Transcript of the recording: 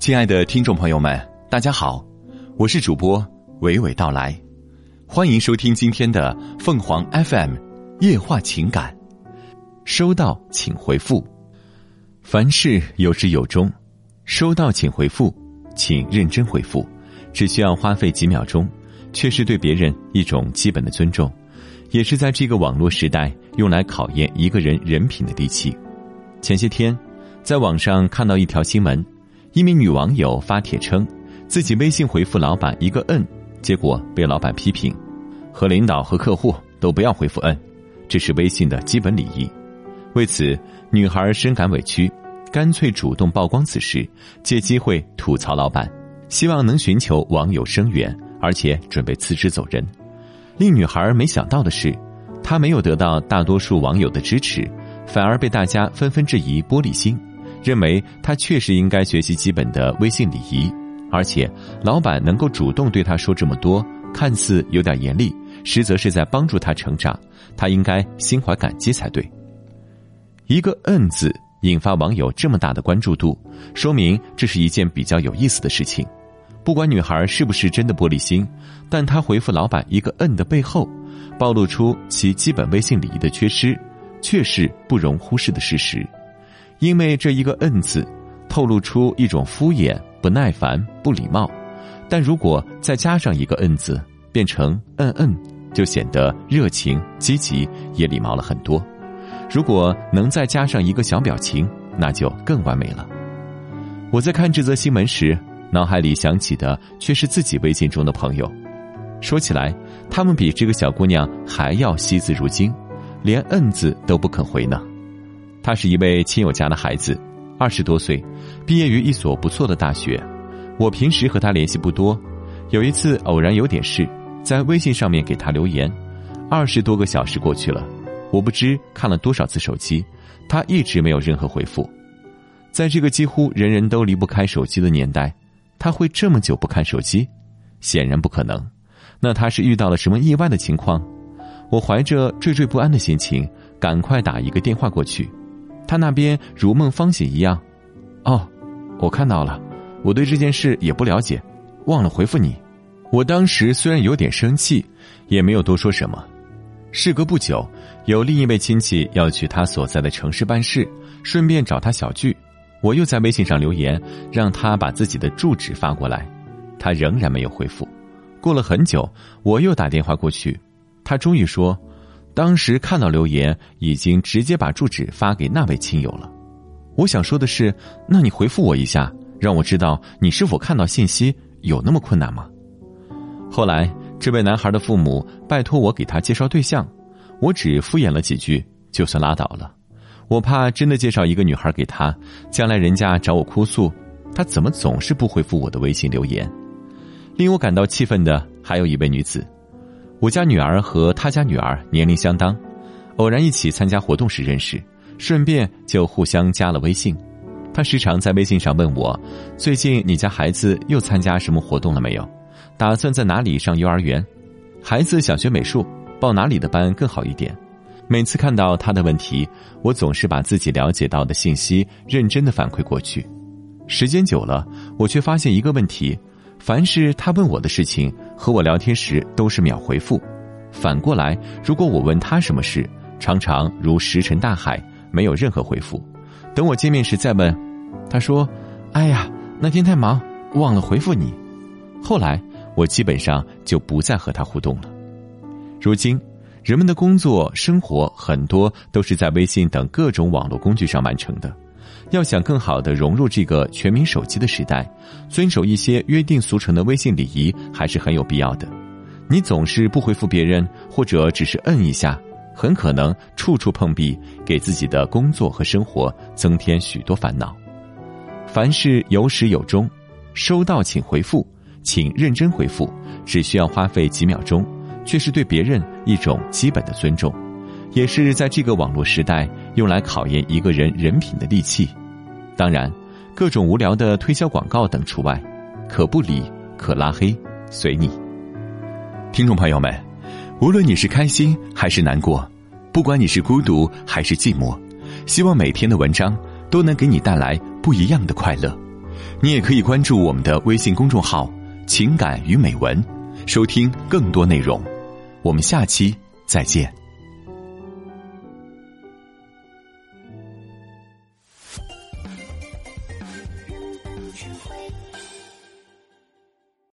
亲爱的听众朋友们，大家好，我是主播娓娓道来，欢迎收听今天的凤凰 FM 夜话情感。收到请回复，凡事有始有终，收到请回复，请认真回复，只需要花费几秒钟，却是对别人一种基本的尊重，也是在这个网络时代用来考验一个人人品的利器。前些天，在网上看到一条新闻。一名女网友发帖称，自己微信回复老板一个“嗯”，结果被老板批评，和领导和客户都不要回复“嗯”，这是微信的基本礼仪。为此，女孩深感委屈，干脆主动曝光此事，借机会吐槽老板，希望能寻求网友声援，而且准备辞职走人。令女孩没想到的是，她没有得到大多数网友的支持，反而被大家纷纷质疑玻璃心。认为他确实应该学习基本的微信礼仪，而且老板能够主动对他说这么多，看似有点严厉，实则是在帮助他成长，他应该心怀感激才对。一个“嗯”字引发网友这么大的关注度，说明这是一件比较有意思的事情。不管女孩是不是真的玻璃心，但她回复老板一个“嗯”的背后，暴露出其基本微信礼仪的缺失，却是不容忽视的事实。因为这一个“嗯”字，透露出一种敷衍、不耐烦、不礼貌；但如果再加上一个“嗯”字，变成“嗯嗯”，就显得热情、积极，也礼貌了很多。如果能再加上一个小表情，那就更完美了。我在看这则新闻时，脑海里想起的却是自己微信中的朋友。说起来，他们比这个小姑娘还要惜字如金，连“嗯”字都不肯回呢。他是一位亲友家的孩子，二十多岁，毕业于一所不错的大学。我平时和他联系不多，有一次偶然有点事，在微信上面给他留言。二十多个小时过去了，我不知看了多少次手机，他一直没有任何回复。在这个几乎人人都离不开手机的年代，他会这么久不看手机？显然不可能。那他是遇到了什么意外的情况？我怀着惴惴不安的心情，赶快打一个电话过去。他那边如梦方醒一样，哦，我看到了，我对这件事也不了解，忘了回复你。我当时虽然有点生气，也没有多说什么。事隔不久，有另一位亲戚要去他所在的城市办事，顺便找他小聚，我又在微信上留言，让他把自己的住址发过来，他仍然没有回复。过了很久，我又打电话过去，他终于说。当时看到留言，已经直接把住址发给那位亲友了。我想说的是，那你回复我一下，让我知道你是否看到信息，有那么困难吗？后来，这位男孩的父母拜托我给他介绍对象，我只敷衍了几句，就算拉倒了。我怕真的介绍一个女孩给他，将来人家找我哭诉，他怎么总是不回复我的微信留言？令我感到气愤的还有一位女子。我家女儿和她家女儿年龄相当，偶然一起参加活动时认识，顺便就互相加了微信。她时常在微信上问我：“最近你家孩子又参加什么活动了没有？打算在哪里上幼儿园？孩子想学美术，报哪里的班更好一点？”每次看到她的问题，我总是把自己了解到的信息认真的反馈过去。时间久了，我却发现一个问题。凡是他问我的事情，和我聊天时都是秒回复；反过来，如果我问他什么事，常常如石沉大海，没有任何回复。等我见面时再问，他说：“哎呀，那天太忙，忘了回复你。”后来我基本上就不再和他互动了。如今，人们的工作生活很多都是在微信等各种网络工具上完成的。要想更好的融入这个全民手机的时代，遵守一些约定俗成的微信礼仪还是很有必要的。你总是不回复别人，或者只是摁一下，很可能处处碰壁，给自己的工作和生活增添许多烦恼。凡事有始有终，收到请回复，请认真回复，只需要花费几秒钟，却是对别人一种基本的尊重。也是在这个网络时代用来考验一个人人品的利器，当然，各种无聊的推销广告等除外，可不理，可拉黑，随你。听众朋友们，无论你是开心还是难过，不管你是孤独还是寂寞，希望每天的文章都能给你带来不一样的快乐。你也可以关注我们的微信公众号“情感与美文”，收听更多内容。我们下期再见。